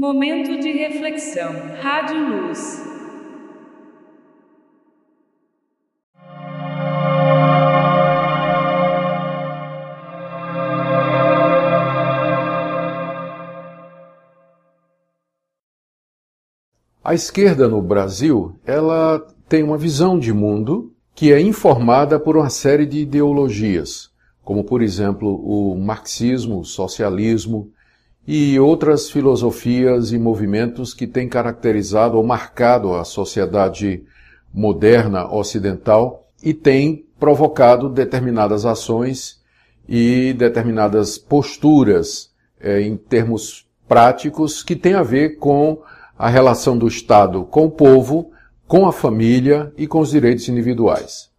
Momento de reflexão. Rádio Luz. A esquerda no Brasil, ela tem uma visão de mundo que é informada por uma série de ideologias, como por exemplo o marxismo, o socialismo e outras filosofias e movimentos que têm caracterizado ou marcado a sociedade moderna ocidental e têm provocado determinadas ações e determinadas posturas eh, em termos práticos que têm a ver com a relação do Estado com o povo, com a família e com os direitos individuais.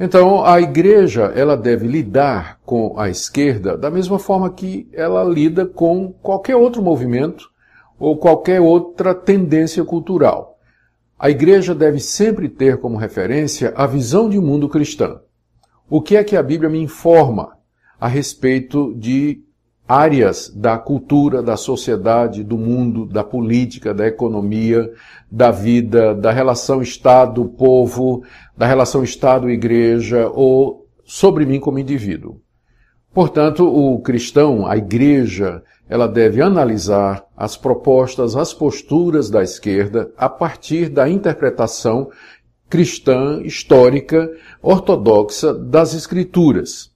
Então, a igreja, ela deve lidar com a esquerda da mesma forma que ela lida com qualquer outro movimento ou qualquer outra tendência cultural. A igreja deve sempre ter como referência a visão de mundo cristã. O que é que a Bíblia me informa a respeito de áreas da cultura, da sociedade, do mundo, da política, da economia, da vida, da relação Estado-povo, da relação Estado-igreja ou sobre mim como indivíduo. Portanto, o cristão, a igreja, ela deve analisar as propostas, as posturas da esquerda a partir da interpretação cristã, histórica, ortodoxa das escrituras.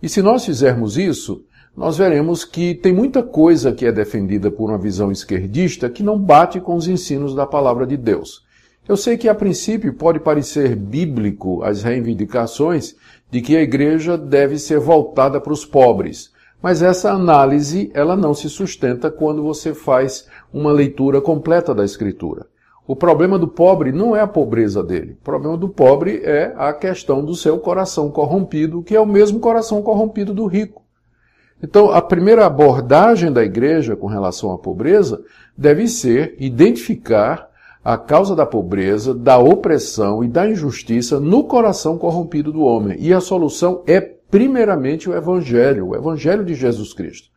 E se nós fizermos isso, nós veremos que tem muita coisa que é defendida por uma visão esquerdista que não bate com os ensinos da palavra de Deus. Eu sei que a princípio pode parecer bíblico as reivindicações de que a igreja deve ser voltada para os pobres, mas essa análise ela não se sustenta quando você faz uma leitura completa da escritura. O problema do pobre não é a pobreza dele. O problema do pobre é a questão do seu coração corrompido, que é o mesmo coração corrompido do rico. Então, a primeira abordagem da igreja com relação à pobreza deve ser identificar a causa da pobreza, da opressão e da injustiça no coração corrompido do homem. E a solução é, primeiramente, o Evangelho, o Evangelho de Jesus Cristo,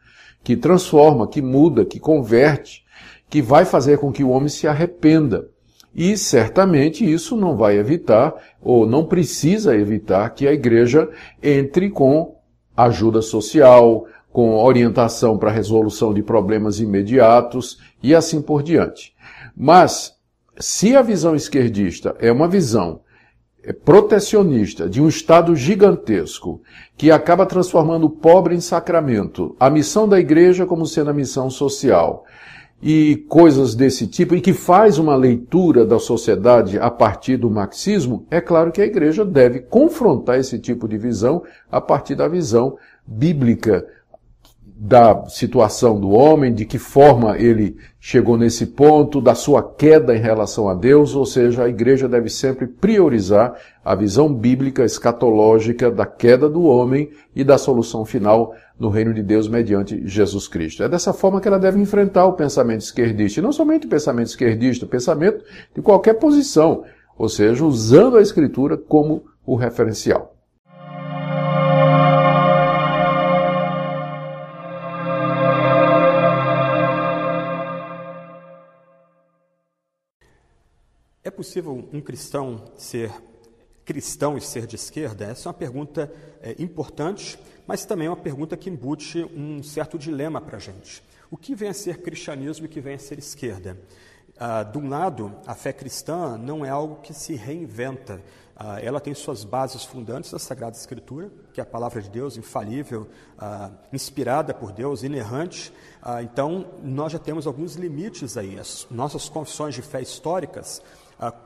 que transforma, que muda, que converte, que vai fazer com que o homem se arrependa. E certamente isso não vai evitar, ou não precisa evitar, que a igreja entre com ajuda social, com orientação para resolução de problemas imediatos e assim por diante. Mas, se a visão esquerdista é uma visão é, protecionista de um Estado gigantesco que acaba transformando o pobre em sacramento, a missão da igreja como sendo a missão social e coisas desse tipo, e que faz uma leitura da sociedade a partir do marxismo, é claro que a igreja deve confrontar esse tipo de visão a partir da visão bíblica da situação do homem, de que forma ele chegou nesse ponto, da sua queda em relação a Deus, ou seja, a igreja deve sempre priorizar a visão bíblica escatológica da queda do homem e da solução final no reino de Deus mediante Jesus Cristo. É dessa forma que ela deve enfrentar o pensamento esquerdista, e não somente o pensamento esquerdista, o pensamento de qualquer posição, ou seja, usando a escritura como o referencial. É possível um cristão ser cristão e ser de esquerda? Essa é uma pergunta é, importante, mas também é uma pergunta que embute um certo dilema para a gente. O que vem a ser cristianismo e o que vem a ser esquerda? Ah, de um lado, a fé cristã não é algo que se reinventa. Ah, ela tem suas bases fundantes na Sagrada Escritura, que é a palavra de Deus, infalível, ah, inspirada por Deus, inerrante. Ah, então, nós já temos alguns limites aí. As nossas confissões de fé históricas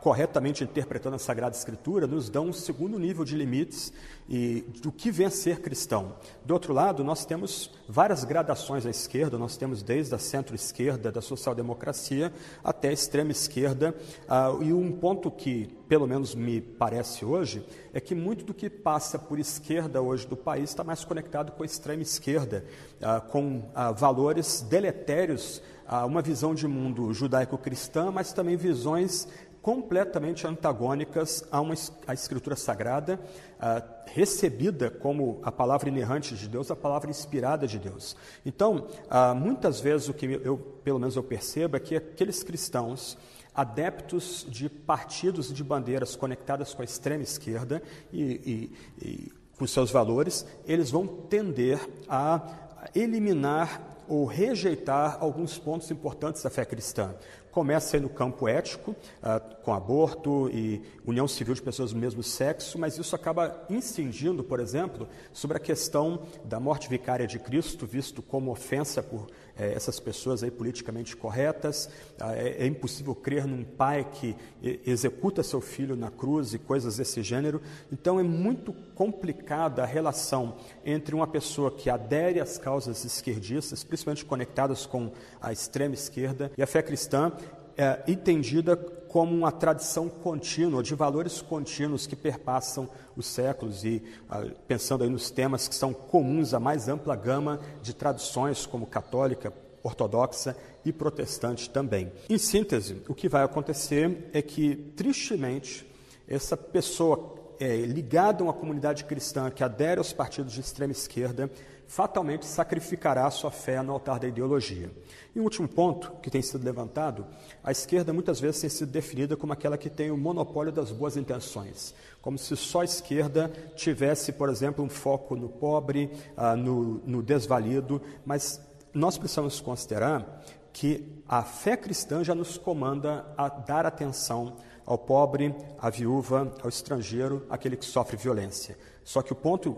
corretamente interpretando a Sagrada Escritura, nos dão um segundo nível de limites e do que vem a ser cristão. Do outro lado, nós temos várias gradações à esquerda, nós temos desde a centro-esquerda da social-democracia até a extrema-esquerda, ah, e um ponto que, pelo menos me parece hoje, é que muito do que passa por esquerda hoje do país está mais conectado com a extrema-esquerda, ah, com ah, valores deletérios, uma visão de mundo judaico-cristã, mas também visões completamente antagônicas a uma a escritura sagrada, uh, recebida como a palavra inerrante de Deus, a palavra inspirada de Deus. Então, uh, muitas vezes o que eu, pelo menos eu percebo, é que aqueles cristãos adeptos de partidos e de bandeiras conectadas com a extrema esquerda e, e, e com seus valores, eles vão tender a eliminar ou rejeitar alguns pontos importantes da fé cristã. Começa aí no campo ético, uh, com aborto e união civil de pessoas do mesmo sexo, mas isso acaba incidindo, por exemplo, sobre a questão da morte vicária de Cristo, visto como ofensa por eh, essas pessoas aí politicamente corretas. Uh, é, é, impossível crer num pai que executa seu filho na cruz e coisas desse gênero. Então é muito complicada a relação entre uma pessoa que adere às causas esquerdistas, principalmente conectadas com a extrema esquerda, e a fé cristã, é, entendida como uma tradição contínua, de valores contínuos que perpassam os séculos e ah, pensando aí nos temas que são comuns à mais ampla gama de tradições como católica, ortodoxa e protestante também. Em síntese, o que vai acontecer é que, tristemente, essa pessoa é, ligada a uma comunidade cristã que adere aos partidos de extrema esquerda fatalmente sacrificará sua fé no altar da ideologia. E um último ponto que tem sido levantado, a esquerda muitas vezes tem sido definida como aquela que tem o monopólio das boas intenções, como se só a esquerda tivesse, por exemplo, um foco no pobre, ah, no, no desvalido, mas nós precisamos considerar que a fé cristã já nos comanda a dar atenção ao pobre, à viúva, ao estrangeiro, aquele que sofre violência. Só que o ponto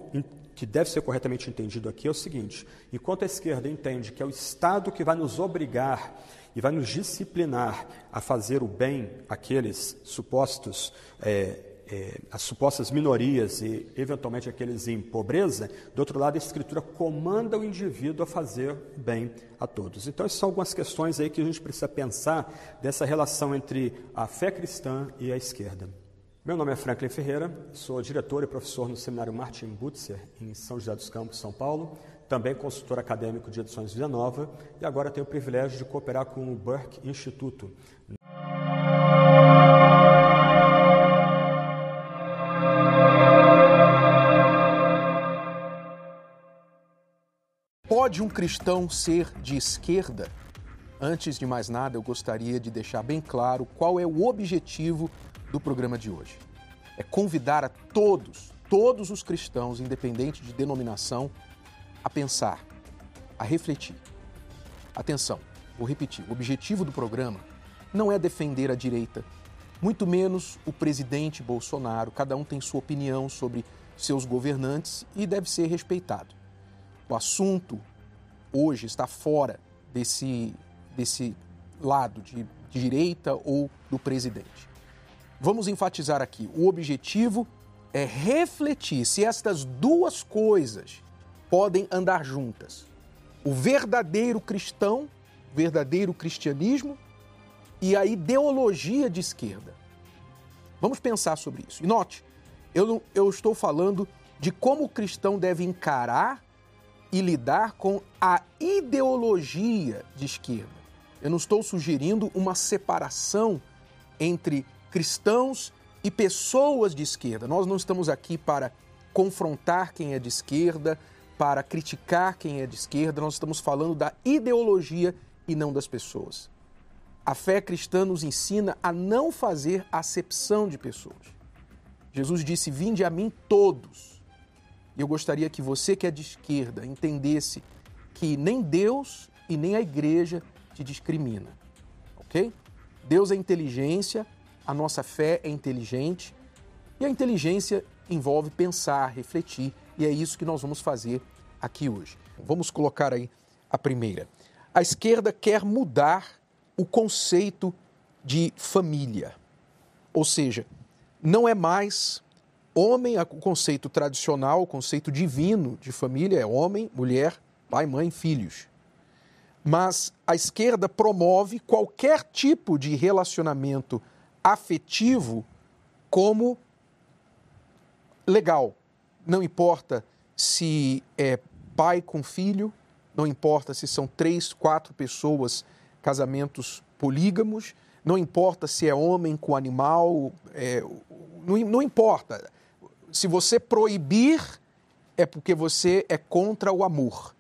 que deve ser corretamente entendido aqui é o seguinte: enquanto a esquerda entende que é o Estado que vai nos obrigar e vai nos disciplinar a fazer o bem àqueles supostos, é, é, as supostas minorias e, eventualmente, aqueles em pobreza, do outro lado, a Escritura comanda o indivíduo a fazer o bem a todos. Então, essas são algumas questões aí que a gente precisa pensar dessa relação entre a fé cristã e a esquerda. Meu nome é Franklin Ferreira, sou diretor e professor no Seminário Martin Butzer, em São José dos Campos, São Paulo, também consultor acadêmico de edições Vida Nova e agora tenho o privilégio de cooperar com o Burke Instituto. Pode um cristão ser de esquerda? Antes de mais nada, eu gostaria de deixar bem claro qual é o objetivo do programa de hoje. É convidar a todos, todos os cristãos, independente de denominação, a pensar, a refletir. Atenção, vou repetir: o objetivo do programa não é defender a direita, muito menos o presidente Bolsonaro. Cada um tem sua opinião sobre seus governantes e deve ser respeitado. O assunto hoje está fora desse, desse lado de direita ou do presidente. Vamos enfatizar aqui: o objetivo é refletir se estas duas coisas podem andar juntas. O verdadeiro cristão, verdadeiro cristianismo e a ideologia de esquerda. Vamos pensar sobre isso. E note, eu, eu estou falando de como o cristão deve encarar e lidar com a ideologia de esquerda. Eu não estou sugerindo uma separação entre cristãos e pessoas de esquerda. Nós não estamos aqui para confrontar quem é de esquerda, para criticar quem é de esquerda, nós estamos falando da ideologia e não das pessoas. A fé cristã nos ensina a não fazer acepção de pessoas. Jesus disse: Vinde a mim todos. Eu gostaria que você que é de esquerda entendesse que nem Deus e nem a igreja te discrimina. Ok? Deus é inteligência, a nossa fé é inteligente e a inteligência envolve pensar, refletir, e é isso que nós vamos fazer aqui hoje. Vamos colocar aí a primeira. A esquerda quer mudar o conceito de família. Ou seja, não é mais homem, o conceito tradicional, o conceito divino de família é homem, mulher, pai, mãe, filhos. Mas a esquerda promove qualquer tipo de relacionamento afetivo como legal. Não importa se é pai com filho, não importa se são três, quatro pessoas, casamentos polígamos, não importa se é homem com animal, é, não, não importa. Se você proibir, é porque você é contra o amor.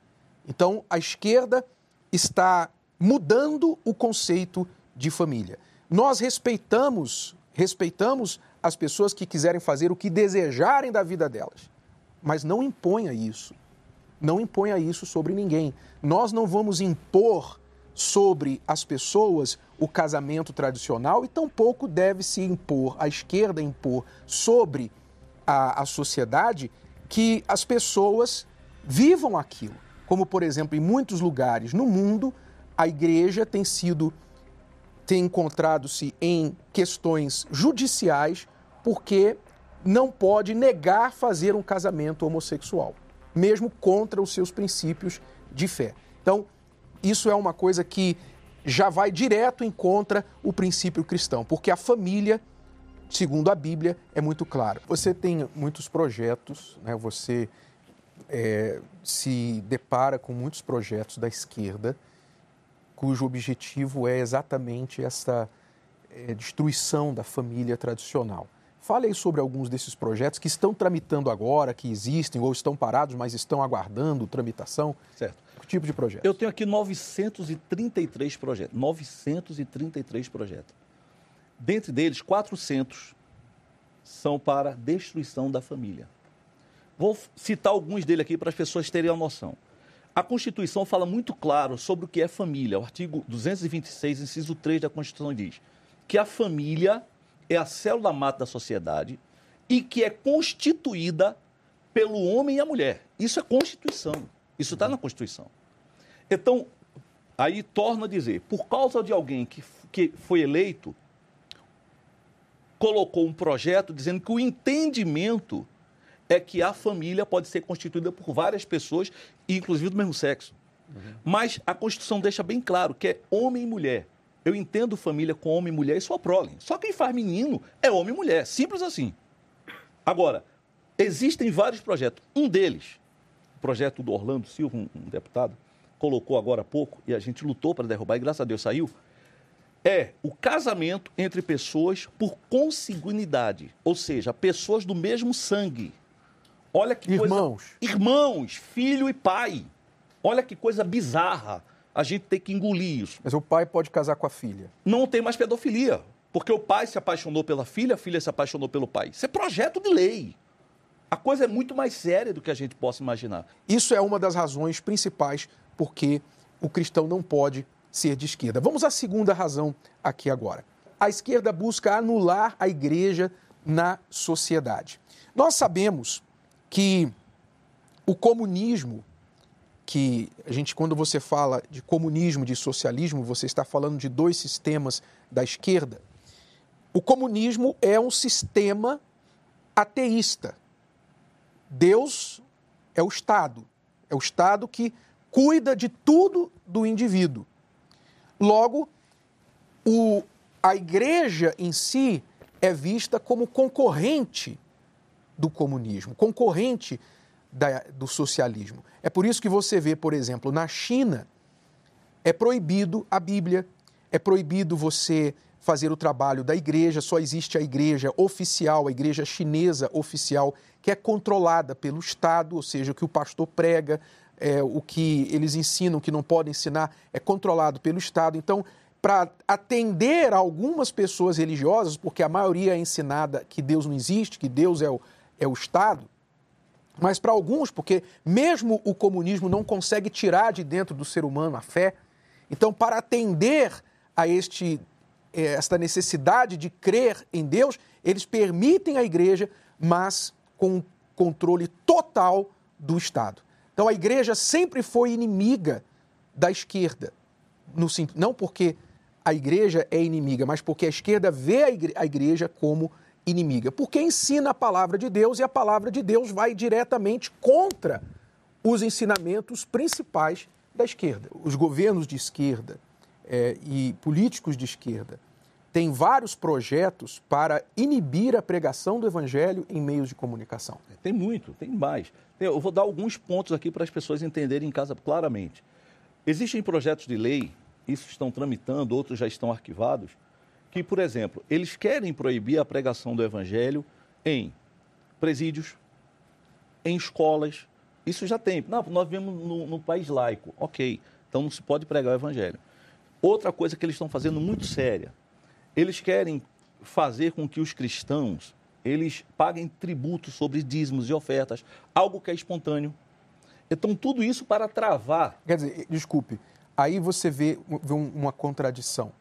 Então, a esquerda está mudando o conceito de família. Nós respeitamos, respeitamos as pessoas que quiserem fazer o que desejarem da vida delas, mas não imponha isso. Não imponha isso sobre ninguém. Nós não vamos impor sobre as pessoas o casamento tradicional e tampouco deve se impor, a esquerda impor sobre a, a sociedade que as pessoas vivam aquilo. Como, por exemplo, em muitos lugares no mundo, a igreja tem sido, tem encontrado-se em questões judiciais porque não pode negar fazer um casamento homossexual, mesmo contra os seus princípios de fé. Então, isso é uma coisa que já vai direto em contra o princípio cristão, porque a família, segundo a Bíblia, é muito claro. Você tem muitos projetos, né? você é, se depara com muitos projetos da esquerda, cujo objetivo é exatamente essa é, destruição da família tradicional. Fale aí sobre alguns desses projetos que estão tramitando agora, que existem ou estão parados, mas estão aguardando tramitação. Certo. Que tipo de projeto? Eu tenho aqui 933 projetos. 933 projetos. Dentre deles, 400 são para destruição da família. Vou citar alguns deles aqui para as pessoas terem a noção. A Constituição fala muito claro sobre o que é família. O artigo 226, inciso 3 da Constituição diz que a família é a célula mata da sociedade e que é constituída pelo homem e a mulher. Isso é Constituição. Isso está na Constituição. Então, aí torna a dizer, por causa de alguém que, que foi eleito, colocou um projeto dizendo que o entendimento é que a família pode ser constituída por várias pessoas, inclusive do mesmo sexo. Uhum. Mas a Constituição deixa bem claro que é homem e mulher. Eu entendo família com homem e mulher e sua prole. Só quem faz menino é homem e mulher. Simples assim. Agora, existem vários projetos. Um deles, o projeto do Orlando Silva, um, deputado, colocou agora há pouco, e a gente lutou para derrubar, e graças a Deus saiu, é o casamento entre pessoas por consanguinidade, ou seja, pessoas do mesmo sangue. Olha que Irmãos. coisa. Irmãos, filho e pai. Olha que coisa bizarra. A gente tem que engolir isso. Mas o pai pode casar com a filha. Não tem mais pedofilia. Porque o pai se apaixonou pela filha, a filha se apaixonou pelo pai. Isso é projeto de lei. A coisa é muito mais séria do que a gente possa imaginar. Isso é uma das razões principais porque o cristão não pode ser de esquerda. Vamos à segunda razão aqui agora. A esquerda busca anular a igreja na sociedade. Nós sabemos que o comunismo, que a gente, quando você fala de comunismo, de socialismo, você está falando de dois sistemas da esquerda. O comunismo é um sistema ateísta. Deus é o Estado. É o Estado que cuida de tudo do indivíduo. Logo, o, a igreja em si é vista como concorrente do comunismo, concorrente da, do socialismo. É por isso que você vê, por exemplo, na China, é proibido a Bíblia, é proibido você fazer o trabalho da igreja, só existe a igreja oficial, a igreja chinesa oficial, que é controlada pelo Estado, ou seja, o que o pastor prega, é, o que eles ensinam, que não podem ensinar, é controlado pelo Estado. Então, para atender algumas pessoas religiosas, porque a maioria é ensinada que Deus não existe, que Deus é o, é o Estado, mas para alguns, porque mesmo o comunismo não consegue tirar de dentro do ser humano a fé, então para atender a este, eh, esta necessidade de crer em Deus, eles permitem a igreja, mas com controle total do Estado. Então a igreja sempre foi inimiga da esquerda, no, não porque a igreja é inimiga, mas porque a esquerda vê a igreja como inimiga, porque ensina a palavra de Deus e a palavra de Deus vai diretamente contra os ensinamentos principais da esquerda. Os governos de esquerda é, e políticos de esquerda têm vários projetos para inibir a pregação do evangelho em meios de comunicação. Tem muito, tem mais. Eu vou dar alguns pontos aqui para as pessoas entenderem em casa claramente. Existem projetos de lei, isso estão tramitando, outros já estão arquivados, que, por exemplo, eles querem proibir a pregação do evangelho em presídios, em escolas. Isso já tem. Não, nós vivemos no, país laico. Ok. Então não se pode pregar o evangelho. Outra coisa que eles estão fazendo muito séria. Eles querem fazer com que os cristãos eles paguem tributo sobre dízimos e ofertas, algo que é espontâneo. Então, tudo isso para travar. Quer dizer, desculpe, aí você vê, vê uma contradição.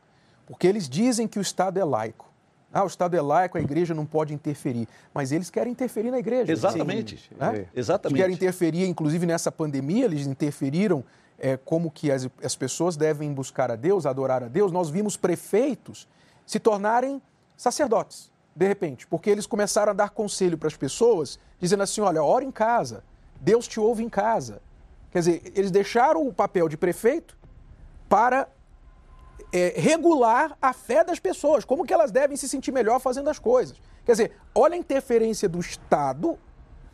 Porque eles dizem que o Estado é laico. Ah, o Estado é laico, a igreja não pode interferir. Mas eles querem interferir na igreja. Exatamente. Né? Exatamente. Eles querem interferir, inclusive nessa pandemia, eles interferiram é, como que as, as pessoas devem buscar a Deus, adorar a Deus. Nós vimos prefeitos se tornarem sacerdotes, de repente, porque eles começaram a dar conselho para as pessoas, dizendo assim: olha, ora em casa, Deus te ouve em casa. Quer dizer, eles deixaram o papel de prefeito para é, regular a fé das pessoas, como que elas devem se sentir melhor fazendo as coisas. Quer dizer, olha a interferência do Estado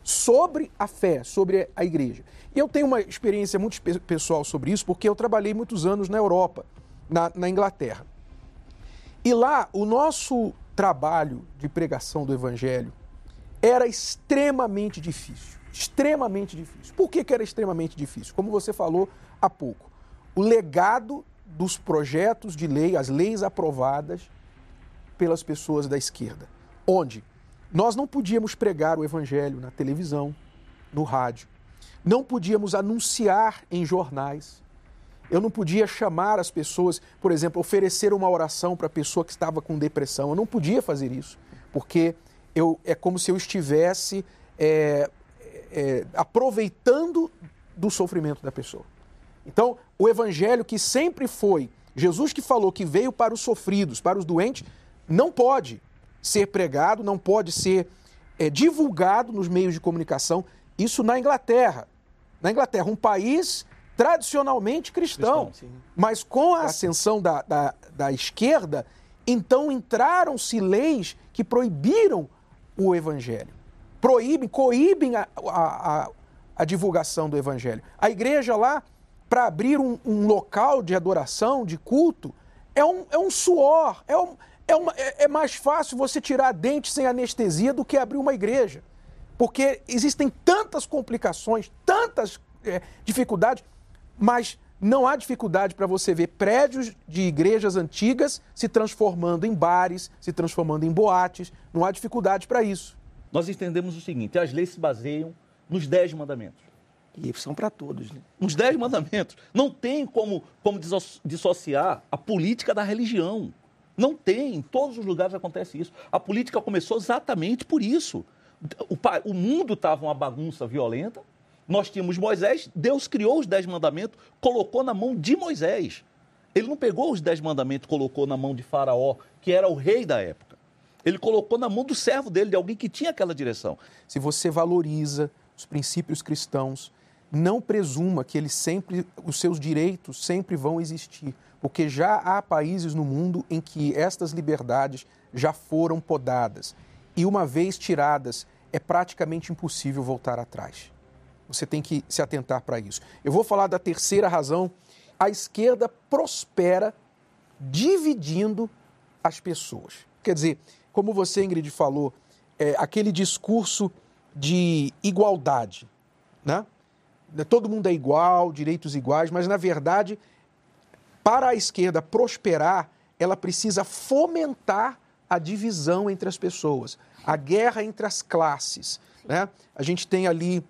sobre a fé, sobre a igreja. E eu tenho uma experiência muito pessoal sobre isso, porque eu trabalhei muitos anos na Europa, na, na Inglaterra. E lá, o nosso trabalho de pregação do Evangelho era extremamente difícil. Extremamente difícil. Por que, que era extremamente difícil? Como você falou há pouco, o legado dos projetos de lei, as leis aprovadas pelas pessoas da esquerda, onde nós não podíamos pregar o evangelho na televisão, no rádio, não podíamos anunciar em jornais, eu não podia chamar as pessoas, por exemplo, oferecer uma oração para a pessoa que estava com depressão. Eu não podia fazer isso, porque eu, é como se eu estivesse é, é, aproveitando do sofrimento da pessoa. Então, o evangelho que sempre foi, Jesus que falou que veio para os sofridos, para os doentes, não pode ser pregado, não pode ser é, divulgado nos meios de comunicação. Isso na Inglaterra. Na Inglaterra, um país tradicionalmente cristão, cristão mas com a ascensão da, da, da esquerda, então entraram-se leis que proibiram o evangelho. Proíbem, coíbem a, a, a, a divulgação do evangelho. A igreja lá, para abrir um, um, local de adoração, de culto, é um, é um suor, é, um, é, uma, é, é mais fácil você tirar dente sem anestesia do que abrir uma igreja. Porque existem tantas complicações, tantas é, dificuldades, mas não há dificuldade para você ver prédios de igrejas antigas se transformando em bares, se transformando em boates. Não há dificuldade para isso. Nós entendemos o seguinte: as leis se baseiam nos dez mandamentos. E são para todos, né? Nos dez mandamentos. Não tem como, como dissociar a política da religião. Não tem. Em todos os lugares acontece isso. A política começou exatamente por isso. O, o mundo estava uma bagunça violenta. Nós tínhamos Moisés. Deus criou os dez mandamentos, colocou na mão de Moisés. Ele não pegou os dez mandamentos, colocou na mão de Faraó, que era o rei da época. Ele colocou na mão do servo dele, de alguém que tinha aquela direção. Se você valoriza os princípios cristãos, não presuma que eles sempre, os seus direitos sempre vão existir, porque já há países no mundo em que estas liberdades já foram podadas e uma vez tiradas é praticamente impossível voltar atrás. Você tem que se atentar para isso. Eu vou falar da terceira razão. A esquerda prospera dividindo as pessoas. Quer dizer, como você, Ingrid, falou, é, aquele discurso de igualdade, né? Todo mundo é igual, direitos iguais, mas na verdade, para a esquerda prosperar, ela precisa fomentar a divisão entre as pessoas, a guerra entre as classes. Né? A gente tem ali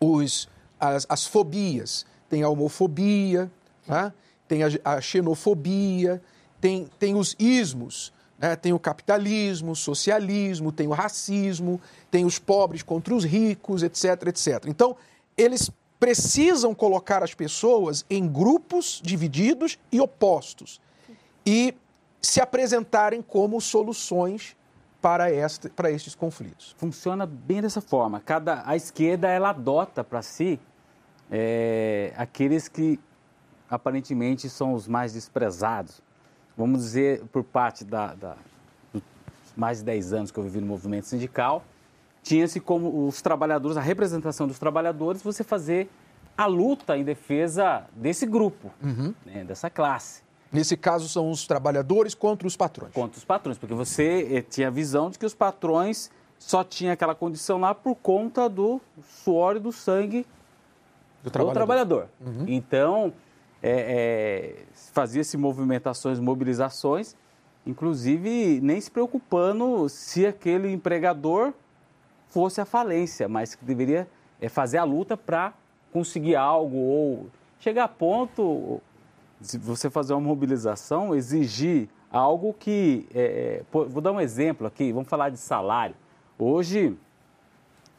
os, as, as fobias, tem a homofobia, né? tem a, a, xenofobia, tem, tem os ismos, né? tem o capitalismo, o socialismo, tem o racismo, tem os pobres contra os ricos, etc, etc. Então, eles precisam colocar as pessoas em grupos divididos e opostos e se apresentarem como soluções para, este, para estes conflitos. Funciona bem dessa forma. Cada, a esquerda ela adota para si é, aqueles que aparentemente são os mais desprezados. Vamos dizer, por parte da, da, dos mais de 10 anos que eu vivi no movimento sindical, tinha-se como os trabalhadores, a representação dos trabalhadores, você fazer a luta em defesa desse grupo, uhum. né, dessa classe. Nesse caso, são os trabalhadores contra os patrões. Contra os patrões, porque você eh, tinha a visão de que os patrões só tinham aquela condição lá por conta do suor e do sangue Do do trabalhador. Então, é, é, fazia-se movimentações, mobilizações, inclusive nem se preocupando se aquele empregador fosse à falência, mas que deveria é, fazer a luta para conseguir algo ou chegar a ponto de você fazer uma mobilização, exigir algo que. é, é, vou dar um exemplo aqui, vamos falar de salário. Hoje,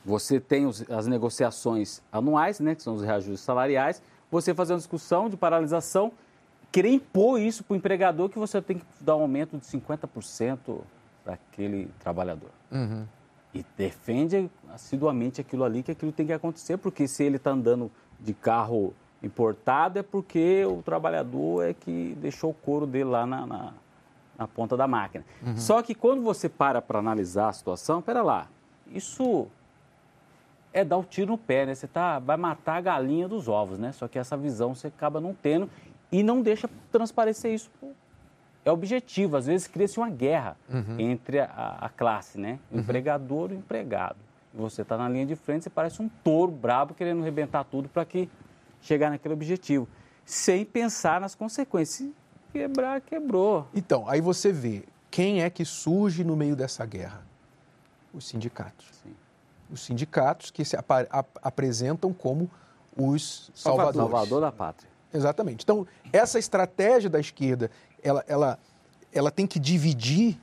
você tem as negociações anuais, né, que são os reajustes salariais, você fazer uma discussão de paralisação, querer impor isso para o empregador que você tem que dar um aumento de 50% para aquele trabalhador. E defende assiduamente aquilo ali, que aquilo tem que acontecer, porque se ele está andando de carro importado é porque o trabalhador é que deixou o couro dele lá na, na, na ponta da máquina. Só que quando você para para analisar a situação, pera lá, isso é dar o tiro no pé, né? Você tá, vai matar a galinha dos ovos, né? Só que essa visão você acaba não tendo e não deixa transparecer isso. É objetivo, às vezes cria-se uma guerra entre a, a classe, né? O empregador e o empregado. E você está na linha de frente, você parece um touro brabo querendo arrebentar tudo para que chegar naquele objetivo, sem pensar nas consequências. Se quebrar, quebrou. Então, aí você vê quem é que surge no meio dessa guerra? Os sindicatos. Sim. Os sindicatos que se apa- ap- apresentam como os salvadores. Salvador da pátria. Exatamente. Então, essa estratégia da esquerda, ela, ela, ela tem que dividir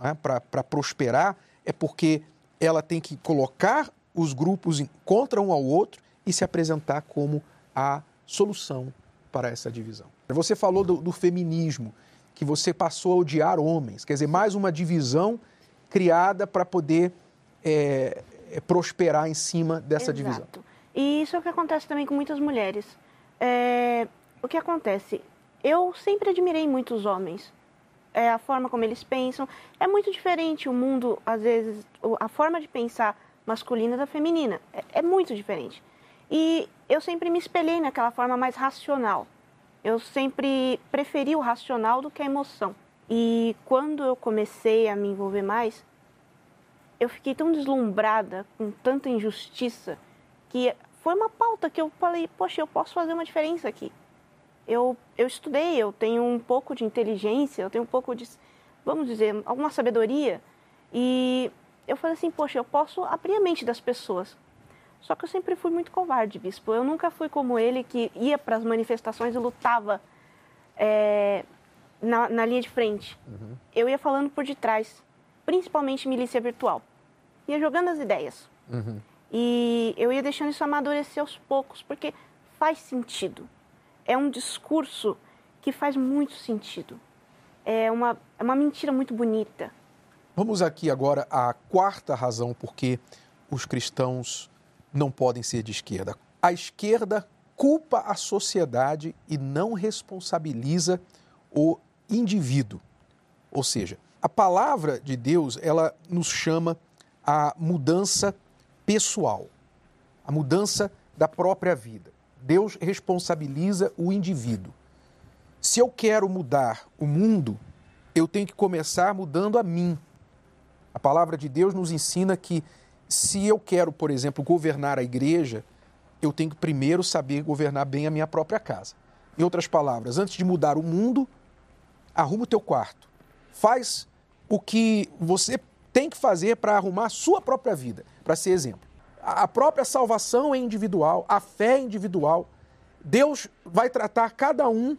né, para prosperar, é porque ela tem que colocar os grupos contra um ao outro e se apresentar como a solução para essa divisão. Você falou do, do feminismo, que você passou a odiar homens, quer dizer, mais uma divisão criada para poder é, é, prosperar em cima dessa divisão. Exato. E isso é o que acontece também com muitas mulheres. É, o que acontece? Eu sempre admirei muito os homens. É, a forma como eles pensam. É muito diferente o mundo, às vezes, a forma de pensar masculina da feminina. É, é muito diferente. E eu sempre me espelhei naquela forma mais racional. Eu sempre preferi o racional do que a emoção. E quando eu comecei a me envolver mais, eu fiquei tão deslumbrada com tanta injustiça que foi uma pauta que eu falei, poxa, eu posso fazer uma diferença aqui. Eu, eu estudei, eu tenho um pouco de inteligência, eu tenho um pouco de, vamos dizer, alguma sabedoria. E eu falei assim, poxa, eu posso abrir a mente das pessoas. Só que eu sempre fui muito covarde, bispo. Eu nunca fui como ele que ia para as manifestações e lutava é, na, na linha de frente. Eu ia falando por detrás, principalmente milícia virtual. Ia jogando as ideias. E eu ia deixando isso amadurecer aos poucos, porque faz sentido. É um discurso que faz muito sentido. É uma, é uma mentira muito bonita. Vamos aqui agora à quarta razão por que os cristãos não podem ser de esquerda. A esquerda culpa a sociedade e não responsabiliza o indivíduo. Ou seja, a palavra de Deus, ela nos chama a mudança pessoal, a mudança da própria vida. Deus responsabiliza o indivíduo. Se eu quero mudar o mundo, eu tenho que começar mudando a mim. A palavra de Deus nos ensina que se eu quero, por exemplo, governar a igreja, eu tenho que primeiro saber governar bem a minha própria casa. Em outras palavras, antes de mudar o mundo, arruma o teu quarto. Faz o que você tem que fazer para arrumar a sua própria vida, para ser exemplo. A própria salvação é individual, a fé é individual. Deus vai tratar cada um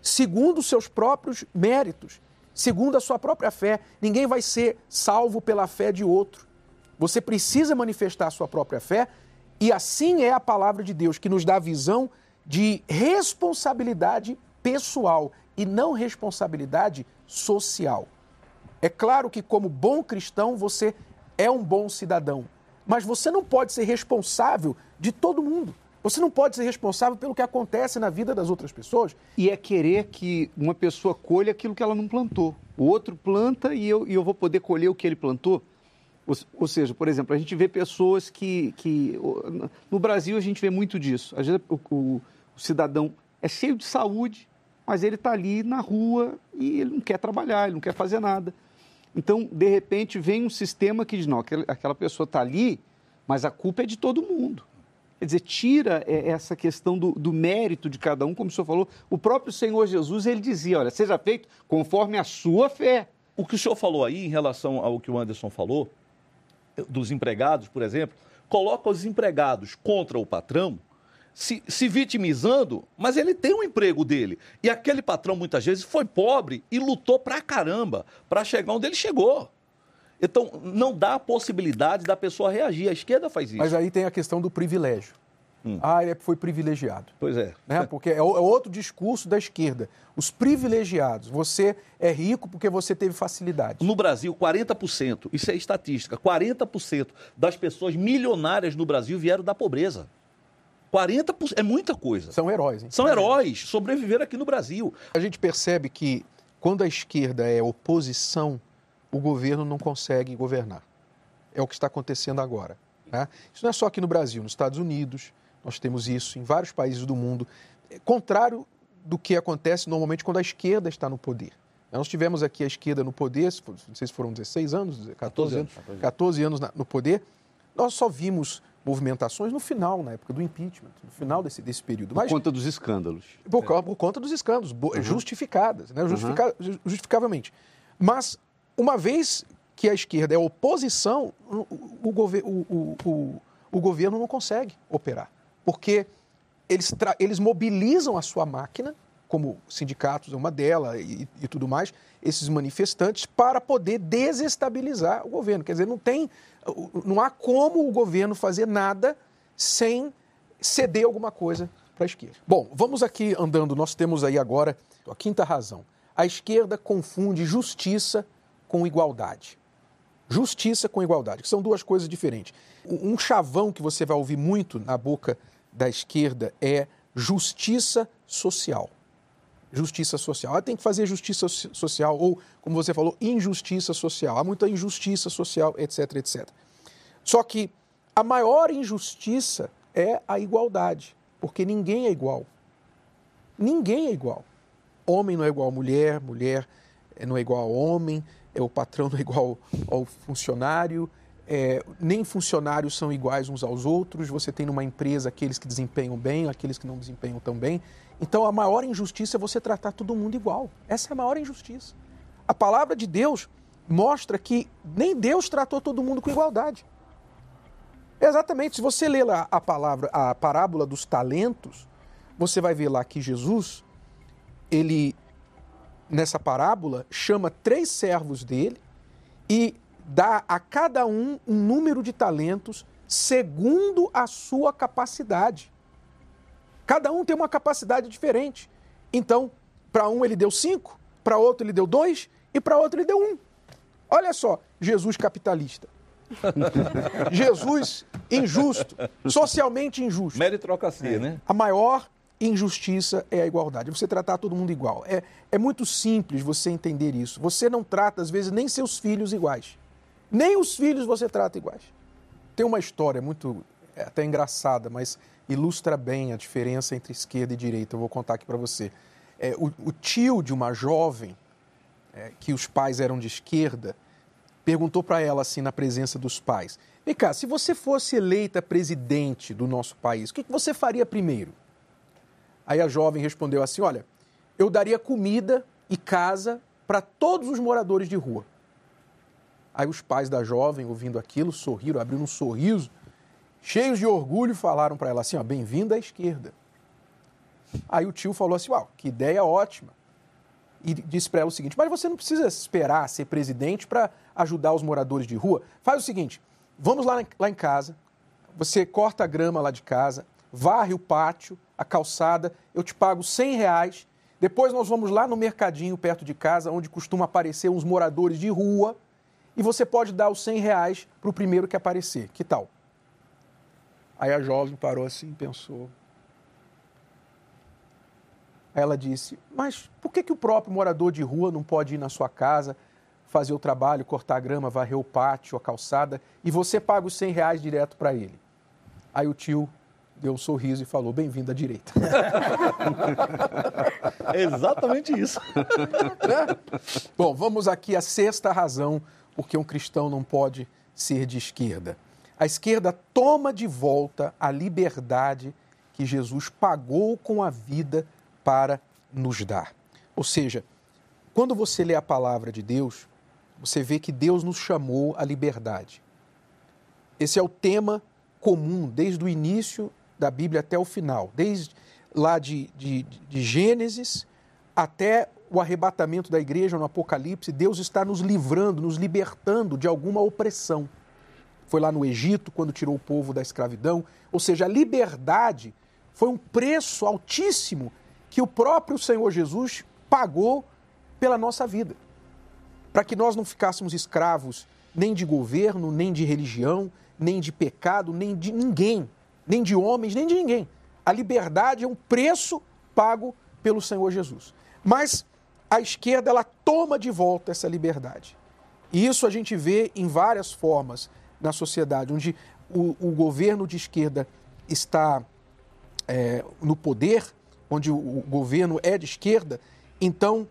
segundo os seus próprios méritos, segundo a sua própria fé. Ninguém vai ser salvo pela fé de outro. Você precisa manifestar a sua própria fé e assim é a palavra de Deus que nos dá a visão de responsabilidade pessoal e não responsabilidade social. É claro que, como bom cristão, você é um bom cidadão, mas você não pode ser responsável de todo mundo. Você não pode ser responsável pelo que acontece na vida das outras pessoas. E é querer que uma pessoa colha aquilo que ela não plantou. O outro planta e eu, e eu vou poder colher o que ele plantou. Ou, ou seja, por exemplo, a gente vê pessoas que, que. No Brasil a gente vê muito disso. Às vezes o, o- o cidadão é cheio de saúde, mas ele está ali na rua e ele não quer trabalhar, ele não quer fazer nada. Então, de repente, vem um sistema que diz: não, aquela pessoa está ali, mas a culpa é de todo mundo. Quer dizer, tira é, essa questão do, do, mérito de cada um, como o senhor falou. O próprio Senhor Jesus, ele dizia, olha, seja feito conforme a sua fé. O que o senhor falou aí, em relação ao que o Anderson falou, dos empregados, por exemplo, coloca os empregados contra o patrão, se, se, vitimizando, mas ele tem um emprego dele. E aquele patrão, muitas vezes, foi pobre e lutou pra caramba para chegar onde ele chegou. Então, não dá a possibilidade da pessoa reagir. A esquerda faz isso. Mas aí tem a questão do privilégio. Hum. Ah, ele foi privilegiado. Pois é. Né? Porque é, é outro discurso da esquerda. Os privilegiados. Você é rico porque você teve facilidade. No Brasil, 40%, isso é estatística, 40% das pessoas milionárias no Brasil vieram da pobreza. 40% é muita coisa. São heróis, hein? São heróis, sobreviveram aqui no Brasil. A gente percebe que quando a esquerda é oposição, o governo não consegue governar. É o que está acontecendo agora. Né? Isso não é só aqui no Brasil, nos Estados Unidos, nós temos isso em vários países do mundo. É contrário do que acontece normalmente quando a esquerda está no poder. Nós tivemos aqui a esquerda no poder, não sei se foram 16 anos, 14, 14 anos, 14 anos no poder. Nós só vimos movimentações no final, na época do impeachment, no final desse, desse período. Por Mas, conta dos escândalos. Por, por conta dos escândalos, uhum. justificadas, né? Justifica, uhum. justificavelmente. Mas, uma vez que a esquerda é oposição, o, o, o, o, o governo não consegue operar. Porque eles, eles mobilizam a sua máquina, como sindicatos uma delas e, e tudo mais, esses manifestantes, para poder desestabilizar o governo. Quer dizer, não tem não há como o governo fazer nada sem ceder alguma coisa para a esquerda. Bom, vamos aqui andando, nós temos aí agora a quinta razão. A esquerda confunde justiça com igualdade. Justiça com igualdade, que são duas coisas diferentes. Um chavão que você vai ouvir muito na boca da esquerda é justiça social. Justiça social. Ela tem que fazer justiça social, ou, como você falou, injustiça social. Há muita injustiça social, etc, etc. Só que a maior injustiça é a igualdade, porque ninguém é igual. Ninguém é igual. Homem não é igual a mulher, mulher não é igual a homem, é, o patrão não é igual ao funcionário, é, nem funcionários são iguais uns aos outros. Você tem numa empresa aqueles que desempenham bem, aqueles que não desempenham tão bem. Então a maior injustiça é você tratar todo mundo igual. Essa é a maior injustiça. A palavra de Deus mostra que nem Deus tratou todo mundo com igualdade. Exatamente. Se você ler lá a palavra, a parábola dos talentos, você vai ver lá que Jesus, ele nessa parábola chama três servos dele e dá a cada um um número de talentos segundo a sua capacidade. Cada um tem uma capacidade diferente. Então, para um ele deu cinco, para outro ele deu dois e para outro ele deu um. Olha só, Jesus capitalista. Jesus injusto, socialmente injusto. Meritocracia, é. né? A maior injustiça é a igualdade. Você tratar todo mundo igual. É, é muito simples você entender isso. Você não trata, às vezes, nem seus filhos iguais. Nem os filhos você trata iguais. Tem uma história muito é, até engraçada, mas ilustra bem a diferença entre esquerda e direita. Eu vou contar aqui para você. É, o, o, tio de uma jovem, é, que os pais eram de esquerda, perguntou para ela assim na presença dos pais: Vem cá, se você fosse eleita presidente do nosso país, o que, que você faria primeiro? Aí a jovem respondeu assim: Olha, eu daria comida e casa para todos os moradores de rua. Aí os pais da jovem, ouvindo aquilo, sorriram, abriram um sorriso, cheios de orgulho, falaram para ela assim: ó, bem-vinda à esquerda. Aí o tio falou assim: uau, que ideia ótima. E disse para ela o seguinte: mas você não precisa esperar ser presidente para ajudar os moradores de rua. Faz o seguinte: vamos lá, lá em casa, você corta a grama lá de casa, varre o pátio, a calçada, eu te pago 100 reais. Depois nós vamos lá no mercadinho perto de casa, onde costuma aparecer uns moradores de rua e você pode dar os 100 reais para o primeiro que aparecer. Que tal? Aí a jovem parou assim, pensou. Aí ela disse: Mas por que, que o próprio morador de rua não pode ir na sua casa, fazer o trabalho, cortar a grama, varrer o pátio, a calçada, e você paga os 100 reais direto para ele? Aí o tio deu um sorriso e falou: bem-vindo à direita. É exatamente isso. Bom, vamos aqui à sexta razão porque um cristão não pode ser de esquerda. A esquerda toma de volta a liberdade que Jesus pagou com a vida para nos dar. Ou seja, quando você lê a palavra de Deus, você vê que Deus nos chamou à liberdade. Esse é o tema comum desde o início da Bíblia até o final, desde lá de, de, de Gênesis até o arrebatamento da igreja no Apocalipse, Deus está nos livrando, nos libertando de alguma opressão. Foi lá no Egito, quando tirou o povo da escravidão. Ou seja, a liberdade foi um preço altíssimo que o próprio Senhor Jesus pagou pela nossa vida. Para que nós não ficássemos escravos nem de governo, nem de religião, nem de pecado, nem de ninguém, nem de homens, nem de ninguém. A liberdade é um preço pago pelo Senhor Jesus. Mas a esquerda ela toma de volta essa liberdade. E isso a gente vê em várias formas na sociedade, onde o, o governo de esquerda está é, no poder, onde o, o governo é de esquerda, então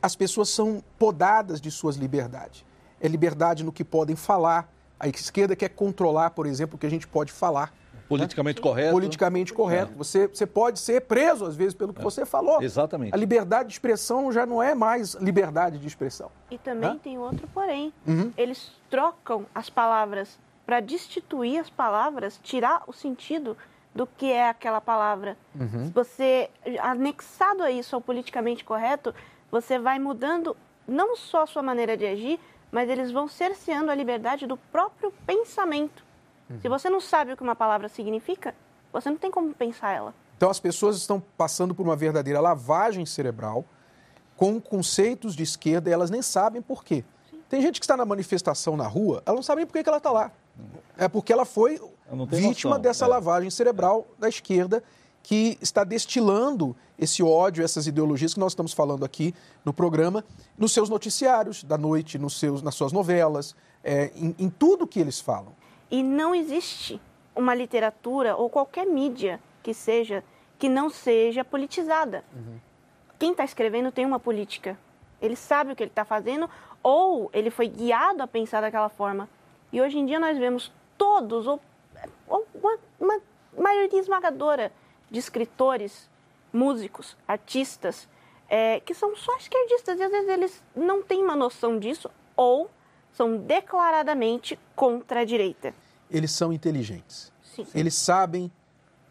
as pessoas são podadas de suas liberdades. É liberdade no que podem falar. A esquerda quer controlar, por exemplo, o que a gente pode falar. Politicamente correto. Politicamente correto. É. Você, você pode ser preso, às vezes, pelo que é. você falou. Exatamente. A liberdade de expressão já não é mais liberdade de expressão. E também Hã? tem outro porém. Uhum. Eles trocam as palavras para destituir as palavras, tirar o sentido do que é aquela palavra. Uhum. Você, anexado a isso ao politicamente correto, você vai mudando não só a sua maneira de agir, mas eles vão cerceando a liberdade do próprio pensamento. Uhum. Se você não sabe o que uma palavra significa, você não tem como pensar ela. Então as pessoas estão passando por uma verdadeira lavagem cerebral com conceitos de esquerda e elas nem sabem por quê. Sim. Tem gente que está na manifestação na rua, ela não sabe nem por que ela está lá. É porque ela foi vítima noção. dessa é. lavagem cerebral da esquerda que está destilando esse ódio, essas ideologias que nós estamos falando aqui no programa, nos seus noticiários da noite, nos seus, nas suas novelas, é, em, em tudo que eles falam. E não existe uma literatura ou qualquer mídia que seja que não seja politizada. Uhum. Quem está escrevendo tem uma política. Ele sabe o que ele está fazendo ou ele foi guiado a pensar daquela forma. E hoje em dia nós vemos todos, ou, ou uma, uma maioria esmagadora de escritores, músicos, artistas, é, que são só esquerdistas e às vezes eles não têm uma noção disso ou são declaradamente contra a direita. Eles são inteligentes. Sim. Eles sabem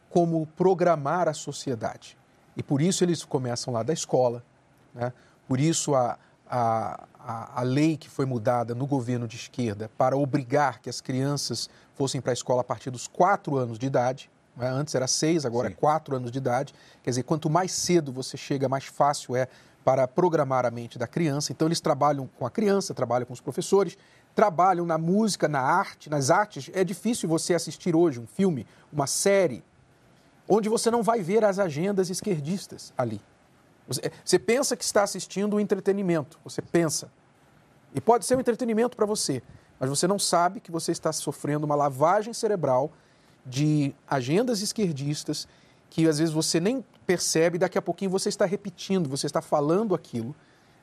como programar a sociedade. E por isso eles começam lá da escola. Né? Por isso a, a, a, a lei que foi mudada no governo de esquerda para obrigar que as crianças fossem para a escola a partir dos quatro anos de idade. Né? Antes era seis, agora Sim. é quatro anos de idade. Quer dizer, quanto mais cedo você chega, mais fácil é para programar a mente da criança. Então, eles trabalham com a criança, trabalham com os professores, trabalham na música, na arte, nas artes. É difícil você assistir hoje um filme, uma série, onde você não vai ver as agendas esquerdistas ali. Você pensa que está assistindo um entretenimento, você pensa. E pode ser um entretenimento para você, mas você não sabe que você está sofrendo uma lavagem cerebral de agendas esquerdistas que às vezes você nem percebe, daqui a pouquinho você está repetindo, você está falando aquilo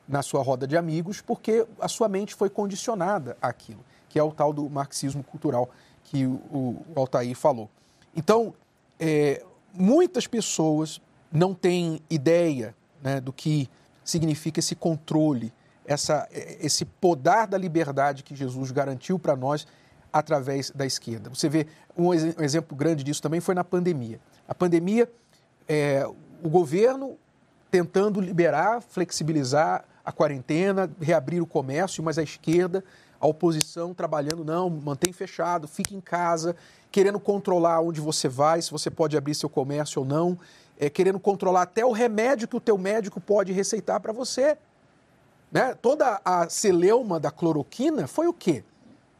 na sua roda de amigos, porque a sua mente foi condicionada àquilo, que é o tal do marxismo cultural que o, o Altair falou. Então, é, muitas pessoas não têm ideia né, do que significa esse controle, essa, esse podar da liberdade que Jesus garantiu para nós através da esquerda. Você vê um, exemplo grande disso também foi na pandemia. A pandemia, é, o governo tentando liberar, flexibilizar a quarentena, reabrir o comércio, mas a esquerda, a oposição trabalhando, não, mantém fechado, fique em casa, querendo controlar onde você vai, se você pode abrir seu comércio ou não é, querendo controlar até o remédio que o teu médico pode receitar para você. Né? Toda a celeuma da cloroquina foi o quê?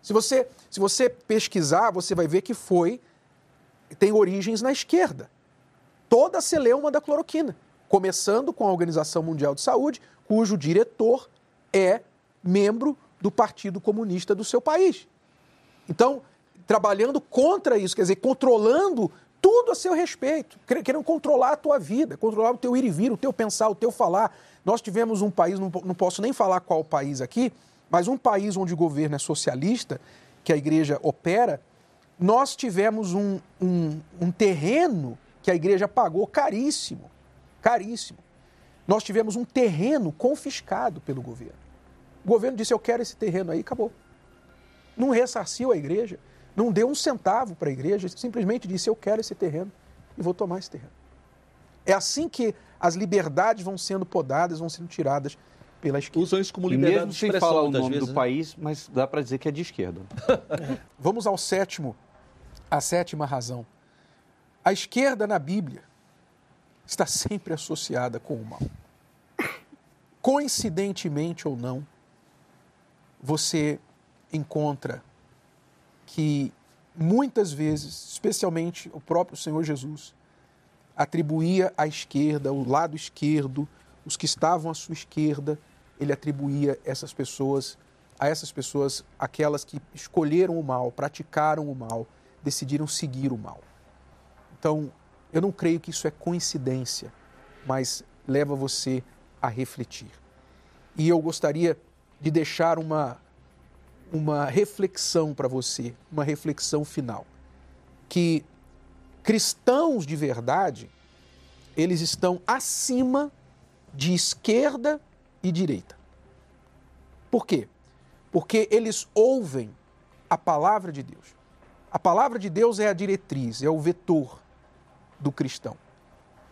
Se você, se você pesquisar, você vai ver que foi tem origens na esquerda. Toda a celeuma da cloroquina, começando com a Organização Mundial de Saúde, cujo diretor é membro do Partido Comunista do seu país. Então, trabalhando contra isso, quer dizer, controlando tudo a seu respeito, querendo controlar a tua vida, controlar o teu ir e vir, o teu pensar, o teu falar. Nós tivemos um país, não, não posso nem falar qual país aqui, mas um país onde o governo é socialista, que a igreja opera, nós tivemos um, um, um terreno que a igreja pagou caríssimo, caríssimo. Nós tivemos um terreno confiscado pelo governo. O governo disse: Eu quero esse terreno aí, acabou. Não ressarciu a igreja, não deu um centavo para a igreja, simplesmente disse: Eu quero esse terreno e vou tomar esse terreno. É assim que as liberdades vão sendo podadas, vão sendo tiradas pela esquerda. Usam isso como liberdade Mesmo sem de expressão, falar o nome vezes, do né? país, mas dá para dizer que é de esquerda. Vamos ao sétimo, a sétima razão. A esquerda na Bíblia está sempre associada com o mal. Coincidentemente ou não, você encontra que muitas vezes, especialmente o próprio Senhor Jesus, atribuía à esquerda, o lado esquerdo, os que estavam à sua esquerda, ele atribuía essas pessoas a essas pessoas aquelas que escolheram o mal, praticaram o mal, decidiram seguir o mal. Então, eu não creio que isso é coincidência, mas leva você a refletir. E eu gostaria de deixar uma uma reflexão para você, uma reflexão final, que cristãos de verdade, eles estão acima de esquerda e direita. Por quê? Porque eles ouvem a palavra de Deus. A palavra de Deus é a diretriz, é o vetor do cristão.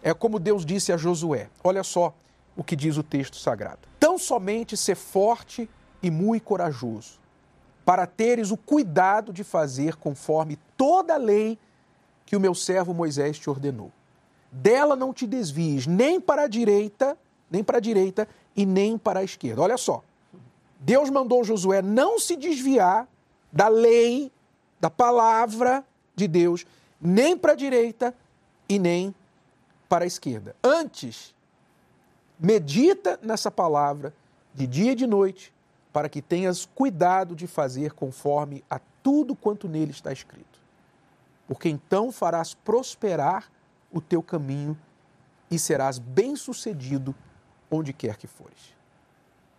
É como Deus disse a Josué: olha só o que diz o texto sagrado. Tão somente ser forte e muito corajoso, para teres o cuidado de fazer conforme toda a lei que o meu servo Moisés te ordenou. Dela não te desvies nem para a direita, nem para a direita e nem para a esquerda. Olha só. Deus mandou Josué não se desviar da lei, da palavra de Deus, nem para a direita e nem para a esquerda. Antes, medita nessa palavra de dia e de noite, para que tenhas cuidado de fazer conforme a tudo quanto nele está escrito. Porque então farás prosperar o teu caminho e serás bem-sucedido onde quer que fores.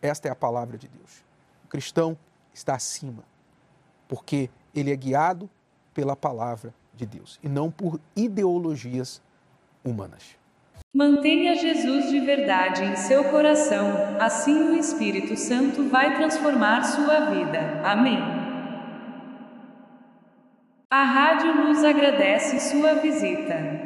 Esta é a palavra de Deus. O cristão está acima, porque ele é guiado pela palavra de Deus e não por ideologias humanas. Mantenha Jesus de verdade em seu coração, assim o Espírito Santo vai transformar sua vida. Amém. A Rádio nos agradece sua visita.